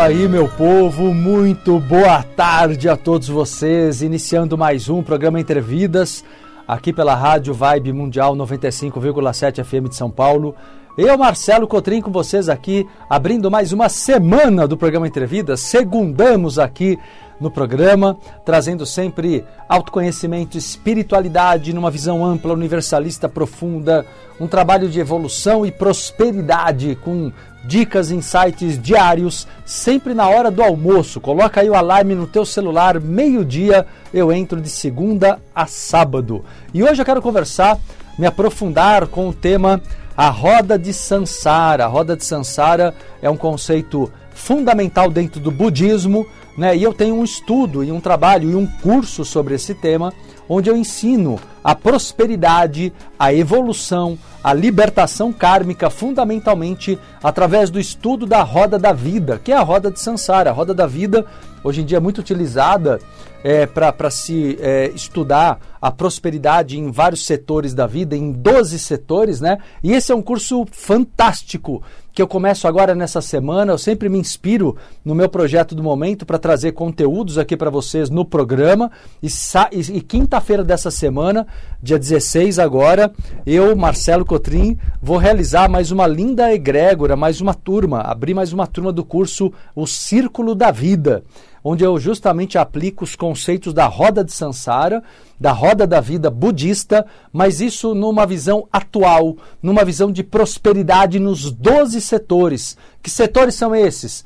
Aí, meu povo, muito boa tarde a todos vocês. Iniciando mais um programa Entrevidas, aqui pela Rádio Vibe Mundial 95,7 FM de São Paulo. Eu, Marcelo Cotrim, com vocês aqui, abrindo mais uma semana do programa Entrevidas. Segundamos aqui no programa, trazendo sempre autoconhecimento, espiritualidade numa visão ampla, universalista, profunda, um trabalho de evolução e prosperidade com dicas, insights diários, sempre na hora do almoço. Coloca aí o alarme no teu celular, meio-dia eu entro de segunda a sábado. E hoje eu quero conversar, me aprofundar com o tema a roda de Sansara. A roda de Sansara é um conceito fundamental dentro do budismo, né? E eu tenho um estudo e um trabalho e um curso sobre esse tema, onde eu ensino a prosperidade, a evolução, a libertação kármica, fundamentalmente através do estudo da roda da vida, que é a roda de Sansara. A roda da vida, hoje em dia, é muito utilizada é, para se é, estudar a prosperidade em vários setores da vida, em 12 setores, né? E esse é um curso fantástico que eu começo agora nessa semana. Eu sempre me inspiro no meu projeto do momento para trazer conteúdos aqui para vocês no programa. E, e, e quinta-feira dessa semana, dia 16 agora, eu, Marcelo Cotrim, vou realizar mais uma linda egrégora, mais uma turma, abrir mais uma turma do curso O Círculo da Vida onde eu justamente aplico os conceitos da roda de Sansara, da roda da vida budista, mas isso numa visão atual, numa visão de prosperidade nos 12 setores. Que setores são esses?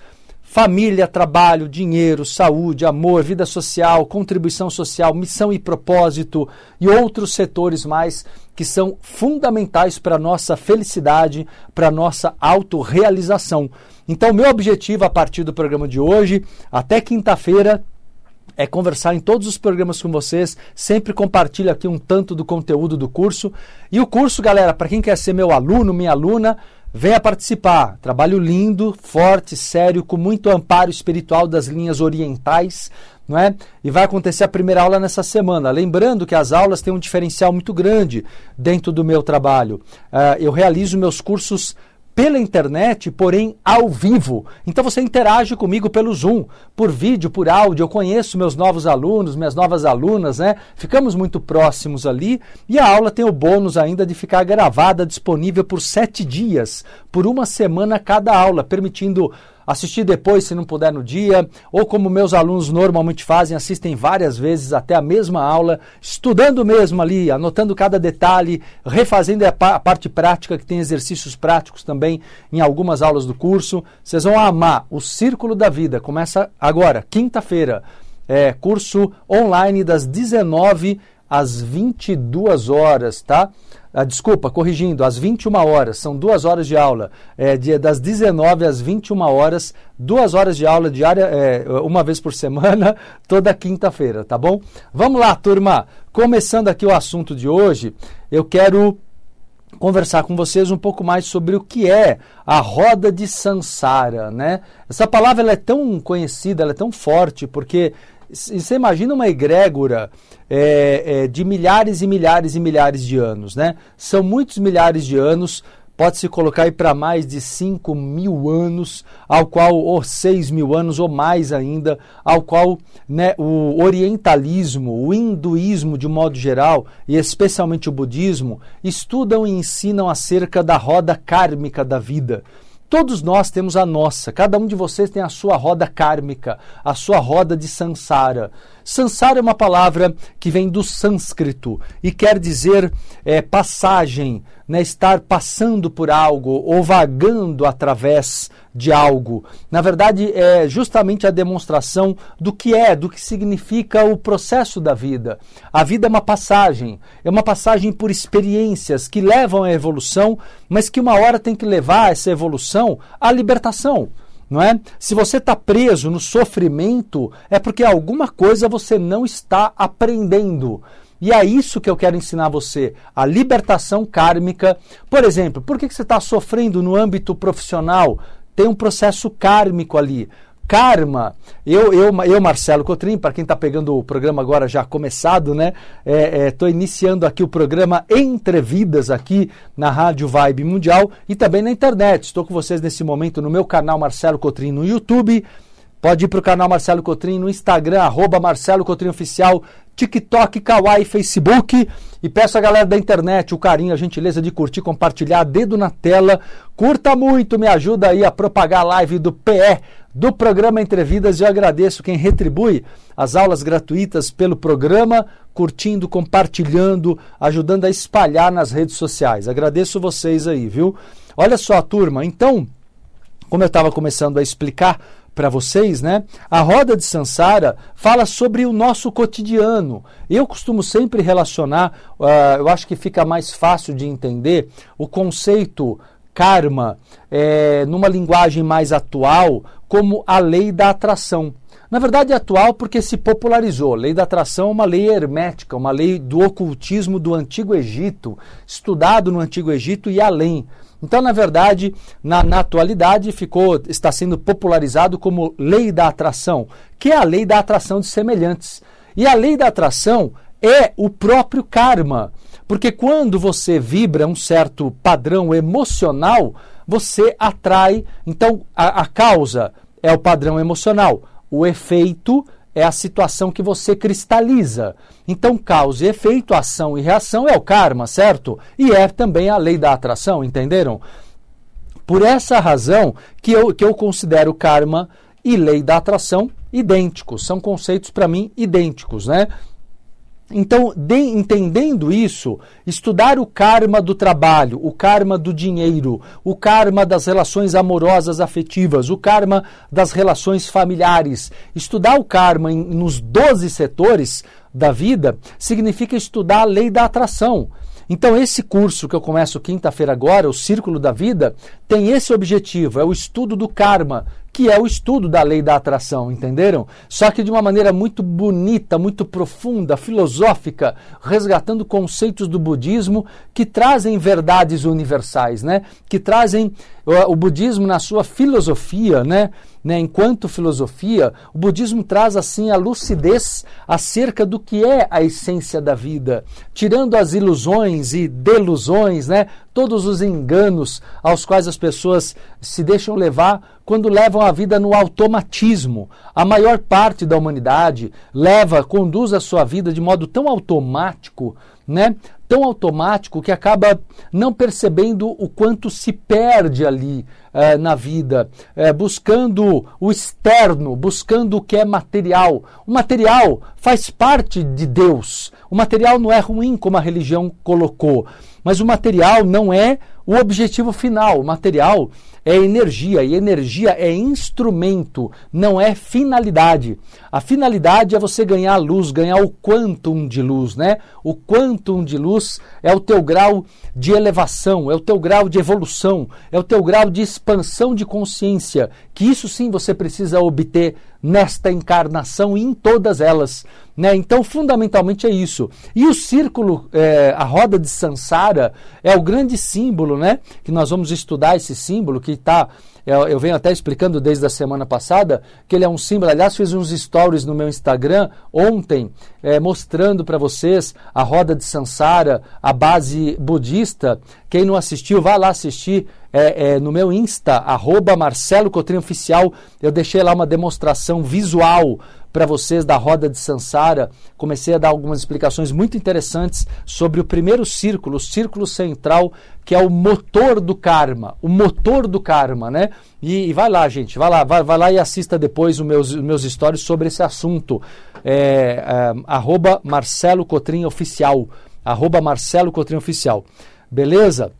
Família, trabalho, dinheiro, saúde, amor, vida social, contribuição social, missão e propósito e outros setores mais que são fundamentais para a nossa felicidade, para a nossa autorrealização. Então, meu objetivo a partir do programa de hoje, até quinta-feira, é conversar em todos os programas com vocês. Sempre compartilho aqui um tanto do conteúdo do curso. E o curso, galera, para quem quer ser meu aluno, minha aluna, venha participar. Trabalho lindo, forte, sério, com muito amparo espiritual das linhas orientais. Não é? E vai acontecer a primeira aula nessa semana. Lembrando que as aulas têm um diferencial muito grande dentro do meu trabalho. Uh, eu realizo meus cursos pela internet, porém ao vivo. Então você interage comigo pelo Zoom, por vídeo, por áudio. Eu conheço meus novos alunos, minhas novas alunas, né? Ficamos muito próximos ali e a aula tem o bônus ainda de ficar gravada, disponível por sete dias, por uma semana cada aula, permitindo assistir depois se não puder no dia, ou como meus alunos normalmente fazem, assistem várias vezes até a mesma aula, estudando mesmo ali, anotando cada detalhe, refazendo a, parte prática, que tem exercícios práticos também em algumas aulas do curso. Vocês vão amar. O Círculo da Vida começa agora, quinta-feira. É, curso online das 19 às 22 horas, tá? Ah, desculpa, corrigindo, às 21 horas, são duas horas de aula, é, de, das 19 às 21 horas, duas horas de aula diária, é, uma vez por semana, toda quinta-feira, tá bom? Vamos lá, turma, começando aqui o assunto de hoje, eu quero conversar com vocês um pouco mais sobre o que é a roda de Sansara, né? Essa palavra ela é tão conhecida, ela é tão forte, porque você imagina uma egrégora é, é, de milhares e milhares e milhares de anos, né? São muitos milhares de anos pode-se colocar aí para mais de 5 mil anos, ao qual, ou 6 mil anos, ou mais ainda, ao qual né, o orientalismo, o hinduísmo de modo geral, e especialmente o budismo, estudam e ensinam acerca da roda kármica da vida. Todos nós temos a nossa, cada um de vocês tem a sua roda kármica, a sua roda de samsara. Sansara é uma palavra que vem do sânscrito e quer dizer é, passagem, né, estar passando por algo ou vagando através de algo. Na verdade, é justamente a demonstração do que é, do que significa o processo da vida. A vida é uma passagem, é uma passagem por experiências que levam à evolução, mas que uma hora tem que levar essa evolução à libertação não é? Se você está preso no sofrimento, é porque alguma coisa você não está aprendendo. E é isso que eu quero ensinar você, a libertação kármica. Por exemplo, por que, você está sofrendo no âmbito profissional? Tem um processo kármico ali karma. Eu, eu, eu Marcelo Cotrim, para quem está pegando o programa agora já começado, né? Estou é, é, iniciando aqui o programa Entre Vidas aqui na Rádio Vibe Mundial e também na internet. Estou com vocês nesse momento no meu canal Marcelo Cotrim no YouTube. Pode ir para o canal Marcelo Cotrim no Instagram, arroba Marcelo Cotrim Oficial, TikTok, Kawaii, Facebook. E peço a galera da internet o carinho, a gentileza de curtir, compartilhar, dedo na tela. Curta muito, me ajuda aí a propagar a live do PE, do programa Entrevidas. Eu agradeço quem retribui as aulas gratuitas pelo programa, curtindo, compartilhando, ajudando a espalhar nas redes sociais. Agradeço vocês aí, viu? Olha só, turma, então, como eu estava começando a explicar para vocês, né? A roda de Sansara fala sobre o nosso cotidiano. Eu costumo sempre relacionar, uh, eu acho que fica mais fácil de entender o conceito karma é, numa linguagem mais atual como a lei da atração. Na verdade, é atual porque se popularizou. Lei da atração é uma lei hermética, uma lei do ocultismo do Antigo Egito, estudado no Antigo Egito e além. Então, na verdade, na, na, atualidade ficou, está sendo popularizado como lei da atração, que é a lei da atração de semelhantes. E a lei da atração é o próprio karma, porque quando você vibra um certo padrão emocional, você atrai. Então, a, a causa é o padrão emocional, o efeito é a situação que você cristaliza. Então, causa e efeito, ação e reação é o karma, certo? E é também a lei da atração, entenderam? Por essa razão que eu, que eu considero karma e lei da atração idênticos, são conceitos para mim idênticos, né? Então, de, entendendo isso, estudar o karma do trabalho, o karma do dinheiro, o karma das relações amorosas afetivas, o karma das relações familiares, estudar o karma em, nos 12 setores da vida significa estudar a lei da atração. Então, esse curso que eu começo quinta-feira agora, o Círculo da Vida, tem esse objetivo: é o estudo do karma, que é o estudo da lei da atração, entenderam? Só que de uma maneira muito bonita, muito profunda, filosófica, resgatando conceitos do budismo que trazem verdades universais, né? Que trazem o, budismo na sua filosofia, né? Né? Enquanto filosofia, o budismo traz assim a lucidez acerca do que é a essência da vida, tirando as ilusões e delusões, né? Todos os enganos aos quais as pessoas se deixam levar quando levam a vida no automatismo. A maior parte da humanidade leva, conduz a sua vida de modo tão automático, né? Tão automático que acaba não percebendo o quanto se perde ali eh, na vida, eh, buscando o externo, buscando o que é material. O material faz parte de Deus. O material não é ruim como a religião colocou, mas o material não é o objetivo final, o material, é energia e energia é instrumento, não é finalidade. A finalidade é você ganhar luz, ganhar o quantum de luz, né? O quantum de luz é o teu grau de elevação, é o teu grau de evolução, é o teu grau de expansão de consciência, que isso sim você precisa obter nesta encarnação e em todas elas. Né? Então, fundamentalmente é isso. E o círculo, é, a roda de Sansara, é o grande símbolo, né? Que nós vamos estudar esse símbolo que está. Eu, eu, venho até explicando desde a semana passada que ele é um símbolo. Aliás, fiz uns stories no meu Instagram ontem é, mostrando para vocês a roda de Sansara, a base budista. Quem não assistiu, vá lá assistir é, é, no meu Insta, arroba Marcelo Cotrim Oficial. Eu deixei lá uma demonstração visual para vocês da roda de Sansara. Comecei a dar algumas explicações muito interessantes sobre o primeiro círculo, o círculo central, que é o motor do karma, o motor do karma, né? E, e vai lá, gente, vai lá, vai, vai lá e assista depois os meus, os meus stories sobre esse assunto. É, é, Marcelo Cotrim Oficial. Arroba Marcelo Cotrim Oficial. Beleza?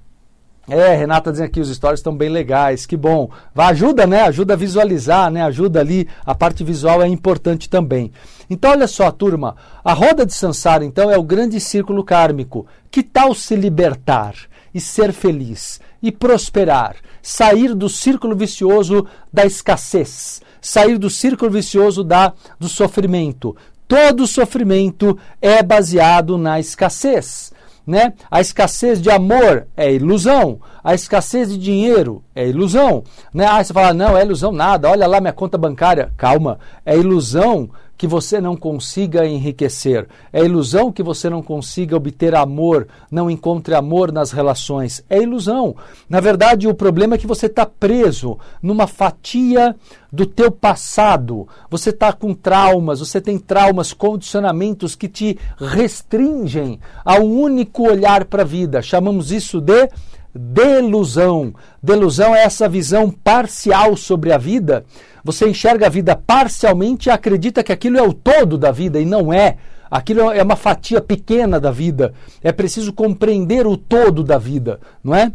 É, Renata dizendo aqui, os stories estão bem legais, que bom. Vai, ajuda, né? Ajuda a visualizar, né? Ajuda ali, a parte visual é importante também. Então, olha só, turma, a roda de Sansara, então, é o grande círculo kármico. Que tal se libertar e ser feliz e prosperar? Sair do círculo vicioso da escassez, sair do círculo vicioso da, do sofrimento. Todo sofrimento é baseado na escassez né? A escassez de amor é ilusão, a escassez de dinheiro é ilusão, né? Ah, você fala, não, é ilusão nada, olha lá minha conta bancária. Calma, é ilusão que você não consiga enriquecer. É ilusão que você não consiga obter amor, não encontre amor nas relações. É ilusão. Na verdade, o problema é que você está preso numa fatia do teu passado. Você está com traumas, você tem traumas, condicionamentos que te restringem a um único olhar para a vida. Chamamos isso de delusão. Delusão é essa visão parcial sobre a vida. Você enxerga a vida parcialmente e acredita que aquilo é o todo da vida e não é. Aquilo é uma fatia pequena da vida. É preciso compreender o todo da vida, não é?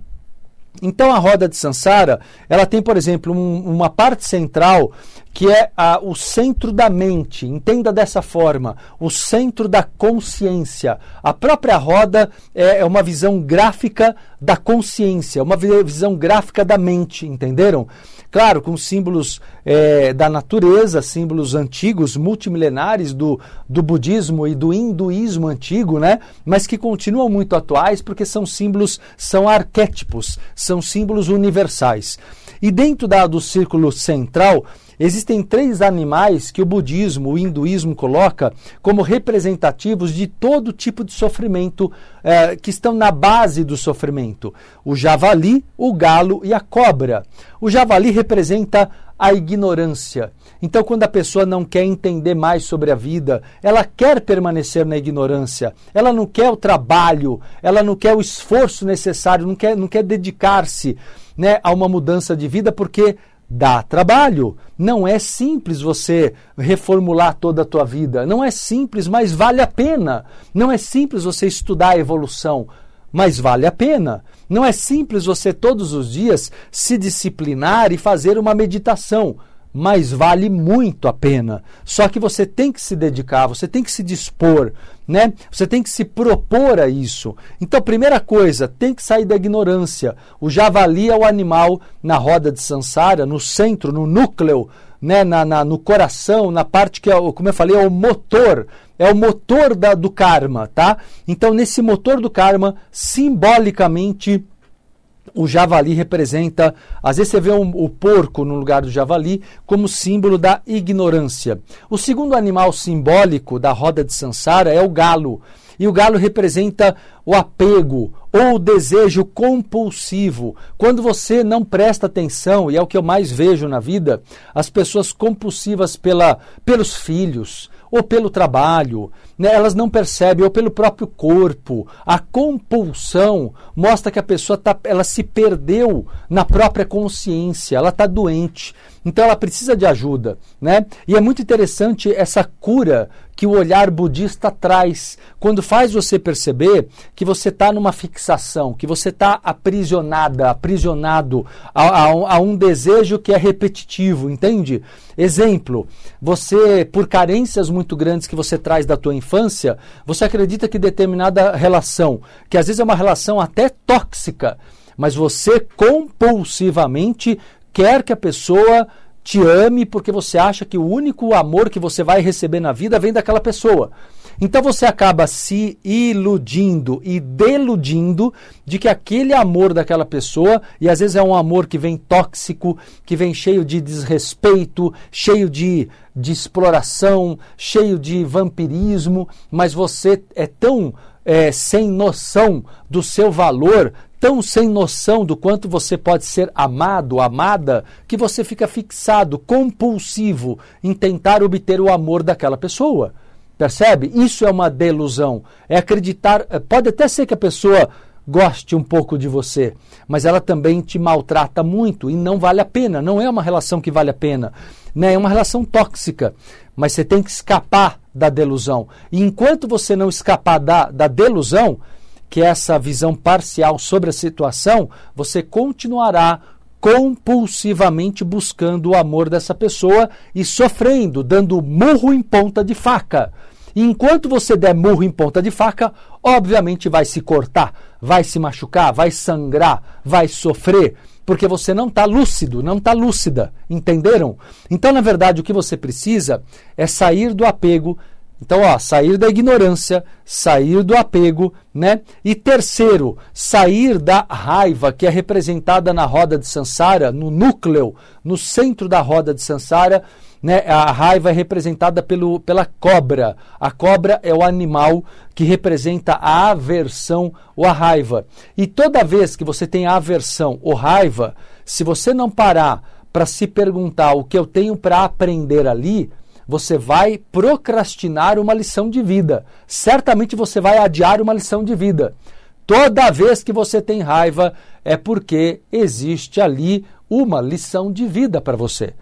Então a roda de Sansara, ela tem, por exemplo, um, uma parte central que é a, o centro da mente. Entenda dessa forma, o centro da consciência. A própria roda é, é uma visão gráfica da consciência, uma visão gráfica da mente, entenderam? Claro, com símbolos é, da natureza, símbolos antigos, multimilenares do, do budismo e do hinduísmo antigo, né? Mas que continuam muito atuais porque são símbolos, são arquétipos, são símbolos universais. E dentro da, do círculo central, Existem três animais que o budismo, o hinduísmo coloca como representativos de todo tipo de sofrimento eh, que estão na base do sofrimento: o javali, o galo e a cobra. O javali representa a ignorância. Então, quando a pessoa não quer entender mais sobre a vida, ela quer permanecer na ignorância, ela não quer o trabalho, ela não quer o esforço necessário, não quer, não quer dedicar-se né, a uma mudança de vida, porque dá trabalho. Não é simples você reformular toda a tua vida. Não é simples, mas vale a pena. Não é simples você estudar a evolução, mas vale a pena. Não é simples você todos os dias se disciplinar e fazer uma meditação mas vale muito a pena. Só que você tem que se dedicar, você tem que se dispor, né? Você tem que se propor a isso. Então, primeira coisa, tem que sair da ignorância. O javali é o animal na roda de Sansara, no centro, no núcleo, né? Na, na no coração, na parte que, é, como eu falei, é o motor. É o motor da, do karma, tá? Então, nesse motor do karma, simbolicamente o javali representa, às vezes você vê um, o porco no lugar do javali como símbolo da ignorância. O segundo animal simbólico da roda de Sansara é o galo. E o galo representa o apego ou o desejo compulsivo. Quando você não presta atenção, e é o que eu mais vejo na vida, as pessoas compulsivas pela, pelos filhos, ou pelo trabalho, né? elas não percebem, ou pelo próprio corpo. A compulsão mostra que a pessoa tá, ela se perdeu na própria consciência, ela está doente. Então ela precisa de ajuda. Né? E é muito interessante essa cura que o olhar budista traz, quando faz você perceber que você está numa fixação fixação, que você está aprisionada, aprisionado a, a, a, um desejo que é repetitivo, entende? Exemplo, você, por carências muito grandes que você traz da tua infância, você acredita que determinada relação, que às vezes é uma relação até tóxica, mas você compulsivamente quer que a pessoa te ame porque você acha que o único amor que você vai receber na vida vem daquela pessoa. Então você acaba se iludindo e deludindo de que aquele amor daquela pessoa, e às vezes é um amor que vem tóxico, que vem cheio de desrespeito, cheio de, de exploração, cheio de vampirismo, mas você é tão é, sem noção do seu valor, tão sem noção do quanto você pode ser amado, amada, que você fica fixado, compulsivo em tentar obter o amor daquela pessoa. Percebe? Isso é uma delusão. É acreditar. Eh, pode até ser que a pessoa goste um pouco de você, mas ela também te maltrata muito e não vale a pena. Não é uma relação que vale a pena. Né? É uma relação tóxica. Mas você tem que escapar da delusão. E enquanto você não escapar da, da delusão, que essa visão parcial sobre a situação, você continuará compulsivamente buscando o amor dessa pessoa e sofrendo, dando murro em ponta de faca. E enquanto você der murro em ponta de faca, obviamente vai se cortar, vai se machucar, vai sangrar, vai sofrer, porque você não está lúcido, não está lúcida. Entenderam? Então, na verdade, o que você precisa é sair do apego, então, ó, sair da ignorância, sair do apego, né? E terceiro, sair da raiva, que é representada na roda de Sansara, no núcleo, no centro da roda de Sansara, né? A raiva é representada pelo, pela cobra. A cobra é o animal que representa a aversão ou a raiva. E toda vez que você tem aversão ou raiva, se você não parar para se perguntar o que eu tenho para aprender ali, você vai procrastinar uma lição de vida. Certamente você vai adiar uma lição de vida. Toda vez que você tem raiva, é porque existe ali uma lição de vida para você.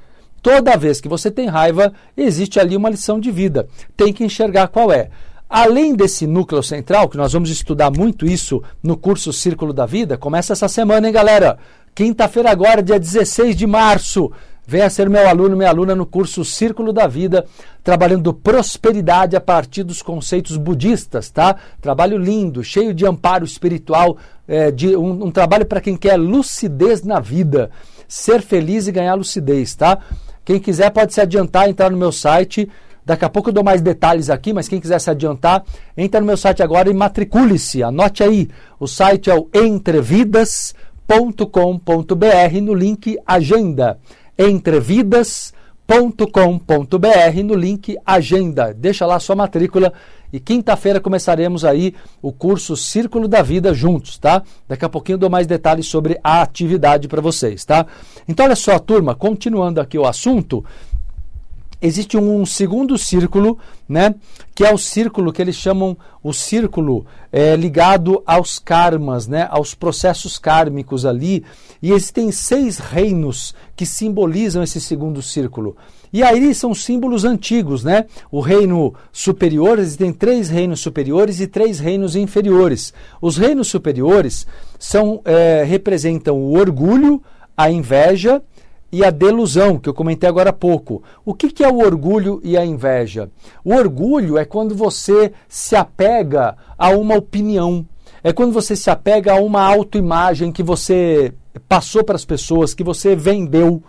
Toda vez que você tem raiva, existe ali uma lição de vida. Tem que enxergar qual é. Além desse núcleo central, que nós vamos estudar muito isso no curso Círculo da Vida, começa essa semana, hein, galera? Quinta-feira agora, dia 16 de março. Venha ser meu aluno, minha aluna no curso Círculo da Vida, trabalhando prosperidade a partir dos conceitos budistas, tá? Trabalho lindo, cheio de amparo espiritual, é, de um, um trabalho para quem quer lucidez na vida, ser feliz e ganhar lucidez, tá? Quem quiser pode se adiantar, entrar no meu site. Daqui a pouco eu dou mais detalhes aqui, mas quem quiser se adiantar, entra no meu site agora e matricule-se. Anote aí. O site é o entrevidas.com.br no link Agenda entrevidas.com.br no link Agenda. Deixa lá sua matrícula e quinta-feira começaremos aí o curso Círculo da Vida juntos, tá? Daqui a pouquinho eu dou mais detalhes sobre a atividade para vocês, tá? Então olha só, turma, continuando aqui o assunto, existe um segundo círculo, né, que é o círculo que eles chamam o círculo é, ligado aos karmas, né, aos processos kármicos ali, e existem seis reinos que simbolizam esse segundo círculo. E aí são símbolos antigos, né? O reino superior, existem três reinos superiores e três reinos inferiores. Os reinos superiores são é, representam o orgulho, a inveja, e a delusão, que eu comentei agora há pouco. O que, que é o orgulho e a inveja? O orgulho é quando você se apega a uma opinião, é quando você se apega a uma autoimagem que você passou para as pessoas, que você vendeu.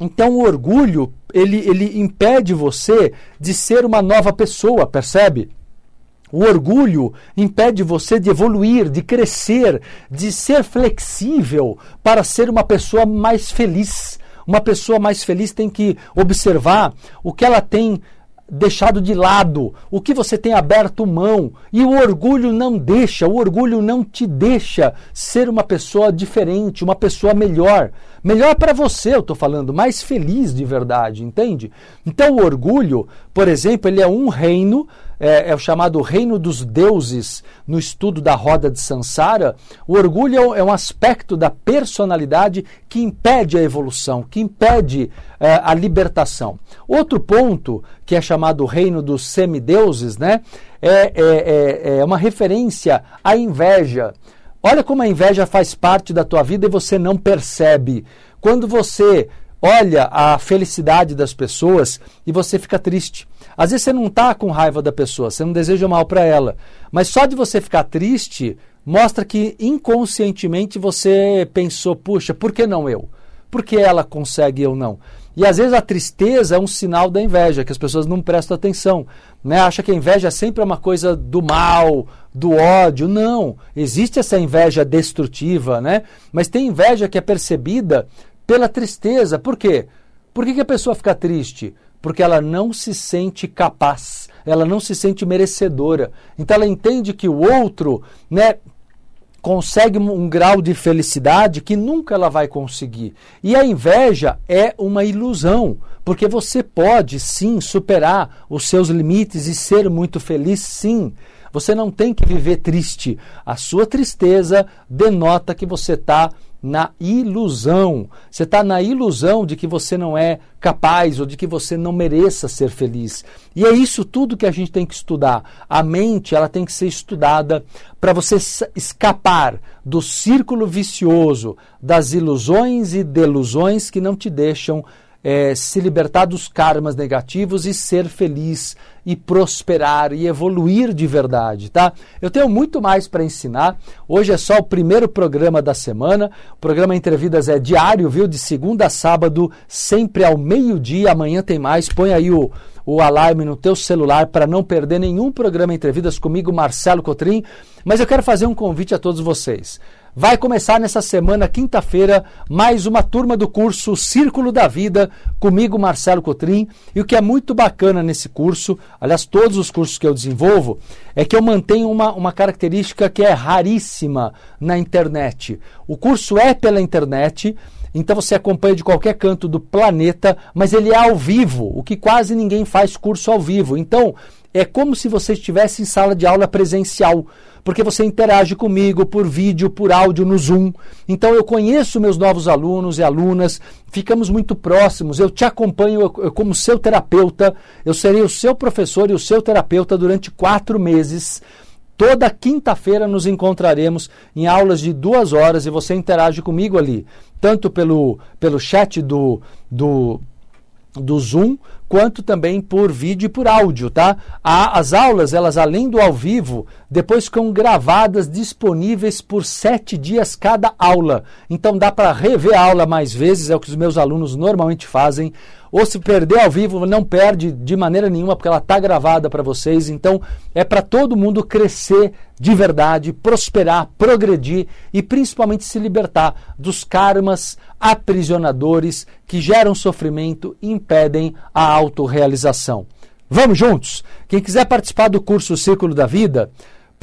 Então o orgulho, ele, ele impede você de ser uma nova pessoa, percebe? O orgulho impede você de evoluir, de crescer, de ser flexível para ser uma pessoa mais feliz. Uma pessoa mais feliz tem que observar o que ela tem deixado de lado, o que você tem aberto mão. E o orgulho não deixa, o orgulho não te deixa ser uma pessoa diferente, uma pessoa melhor. Melhor para você, eu estou falando, mais feliz de verdade, entende? Então o orgulho, por exemplo, ele é um reino é, é, o chamado reino dos deuses no estudo da roda de Sansara, o orgulho é um aspecto da personalidade que impede a evolução, que impede é, a libertação. Outro ponto, que é chamado reino dos semideuses, né, é, é, é, é uma referência à inveja. Olha como a inveja faz parte da tua vida e você não percebe. Quando você olha a felicidade das pessoas e você fica triste. Às vezes você não está com raiva da pessoa, você não deseja mal para ela, mas só de você ficar triste mostra que inconscientemente você pensou: puxa, por que não eu? Por que ela consegue e eu não? E às vezes a tristeza é um sinal da inveja, que as pessoas não prestam atenção. Né? Acha que a inveja sempre é uma coisa do mal, do ódio. Não. Existe essa inveja destrutiva, né? Mas tem inveja que é percebida pela tristeza. Por quê? Por que, que a pessoa fica triste? Porque ela não se sente capaz, ela não se sente merecedora. Então ela entende que o outro, né, consegue um grau de felicidade que nunca ela vai conseguir. E a inveja é uma ilusão, porque você pode sim superar os seus limites e ser muito feliz, sim. Você não tem que viver triste. A sua tristeza denota que você está na ilusão. Você está na ilusão de que você não é capaz ou de que você não mereça ser feliz. E é isso tudo que a gente tem que estudar. A mente ela tem que ser estudada para você escapar do círculo vicioso das ilusões e delusões que não te deixam é, se libertar dos karmas negativos e ser feliz e prosperar e evoluir de verdade, tá? Eu tenho muito mais para ensinar. Hoje é só o primeiro programa da semana. O programa Entre Vidas é diário, viu? De segunda a sábado, sempre ao meio-dia. Amanhã tem mais. Põe aí o o alarme no teu celular para não perder nenhum programa Entre Vidas comigo, Marcelo Cotrim. Mas eu quero fazer um convite a todos vocês. Vai começar nessa semana, quinta-feira, mais uma turma do curso Círculo da Vida, comigo, Marcelo Cotrim. E o que é muito bacana nesse curso, aliás, todos os cursos que eu desenvolvo, é que eu mantenho uma, uma característica que é raríssima na internet. O curso é pela internet, então você acompanha de qualquer canto do planeta, mas ele é ao vivo, o que quase ninguém faz curso ao vivo. Então, é como se você estivesse em sala de aula presencial porque você interage comigo por vídeo, por áudio no Zoom. Então eu conheço meus novos alunos e alunas, ficamos muito próximos, eu te acompanho como seu terapeuta, eu serei o seu professor e o seu terapeuta durante quatro meses. Toda quinta-feira nos encontraremos em aulas de duas horas e você interage comigo ali, tanto pelo, pelo chat do, do, do Zoom, quanto também por vídeo e por áudio, tá? as aulas, elas além do ao vivo, depois ficam gravadas, disponíveis por sete dias cada aula. Então dá para rever a aula mais vezes, é o que os meus alunos normalmente fazem. Ou se perder ao vivo, não perde de maneira nenhuma, porque ela está gravada para vocês. Então é para todo mundo crescer de verdade, prosperar, progredir e principalmente se libertar dos karmas aprisionadores que geram sofrimento e impedem a autorrealização. Vamos juntos? Quem quiser participar do curso Círculo da Vida,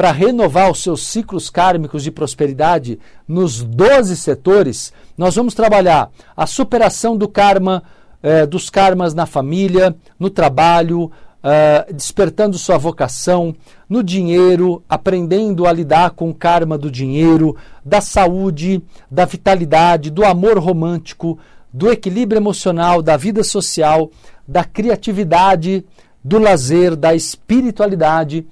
para renovar os seus ciclos kármicos de prosperidade nos 12 setores, nós vamos trabalhar a superação do karma, eh, dos karmas na família, no trabalho, Uh, despertando sua vocação, no dinheiro, aprendendo a lidar com o karma do dinheiro, da saúde, da vitalidade, do amor romântico, do equilíbrio emocional, da vida social, da criatividade, do lazer, da espiritualidade,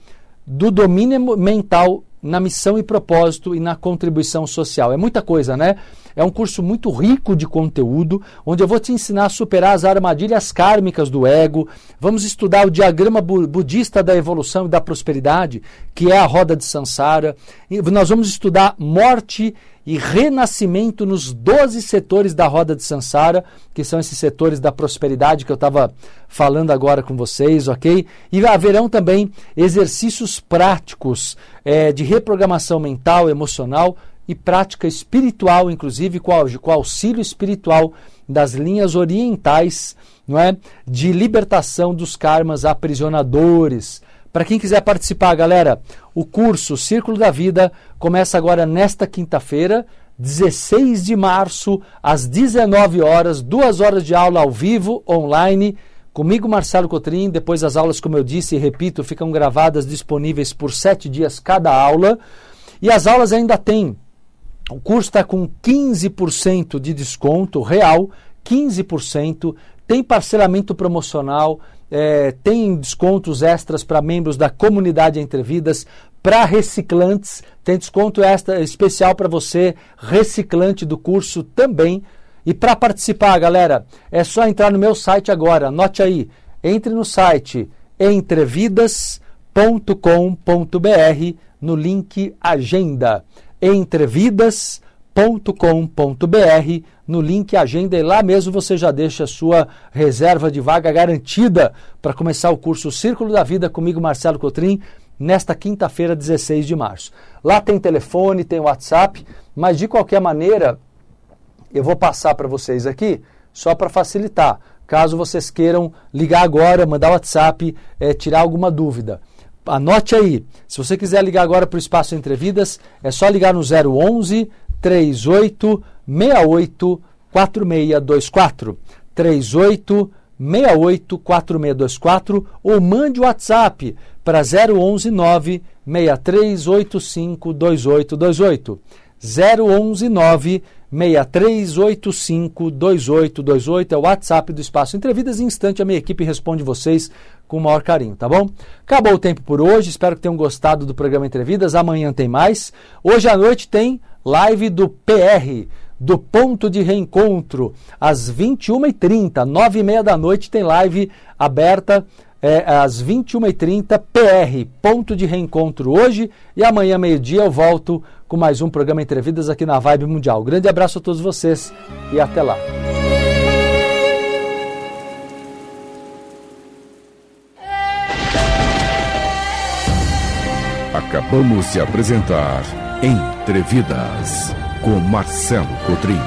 do domínio mental na missão e propósito e na contribuição social. É muita coisa, né? É um curso muito rico de conteúdo, onde eu vou te ensinar a superar as armadilhas kármicas do ego. Vamos estudar o diagrama budista da evolução e da prosperidade, que é a roda de Sansara. E nós vamos estudar morte e renascimento nos 12 setores da roda de Sansara, que são esses setores da prosperidade que eu estava falando agora com vocês, ok? E haverão também exercícios práticos é, de reprogramação mental, emocional e prática espiritual, inclusive com, com auxílio espiritual das linhas orientais, não é? De libertação dos karmas aprisionadores. Para quem quiser participar, galera, o curso Círculo da Vida começa agora nesta quinta-feira, 16 de março, às 19 horas, duas horas de aula ao vivo, online Comigo, Marcelo Cotrim, depois as aulas, como eu disse e repito, ficam gravadas disponíveis por sete dias cada aula. E as aulas ainda têm. O curso está com 15% de desconto real, 15%, tem parcelamento promocional, é, tem descontos extras para membros da comunidade Entrevidas, para reciclantes, tem desconto extra especial para você, reciclante do curso também. E para participar, galera, é só entrar no meu site agora, anote aí, entre no site entrevidas.com.br no link Agenda. entrevidas.com.br no link Agenda e lá mesmo você já deixa a sua reserva de vaga garantida para começar o curso Círculo da Vida comigo, Marcelo Cotrim, nesta quinta-feira, 16 de março. Lá tem telefone, tem WhatsApp, mas de qualquer maneira, eu vou passar para vocês aqui só para facilitar. Caso vocês queiram ligar agora, mandar WhatsApp, é, tirar alguma dúvida. Anote aí. Se você quiser ligar agora para o Espaço Entrevidas, é só ligar no 011 38 68 4624. 38 68 4624 ou mande o WhatsApp para 011 9 6385 2828. 011 9 6385 2828 é o WhatsApp do Espaço Entrevidas. Em instante, a minha equipe responde vocês com o maior carinho, tá bom? Acabou o tempo por hoje, espero que tenham gostado do programa Entrevidas. Amanhã tem mais. Hoje à noite tem live do PR, do Ponto de Reencontro, às 21h30, 9h30 da noite, tem live aberta é, às 21h30, PR, Ponto de Reencontro hoje. E amanhã, meio-dia, eu volto com mais um programa Entrevidas aqui na Vibe Mundial. Grande abraço a todos vocês e até lá. Acabamos de apresentar Entrevidas com Marcelo Cotrim.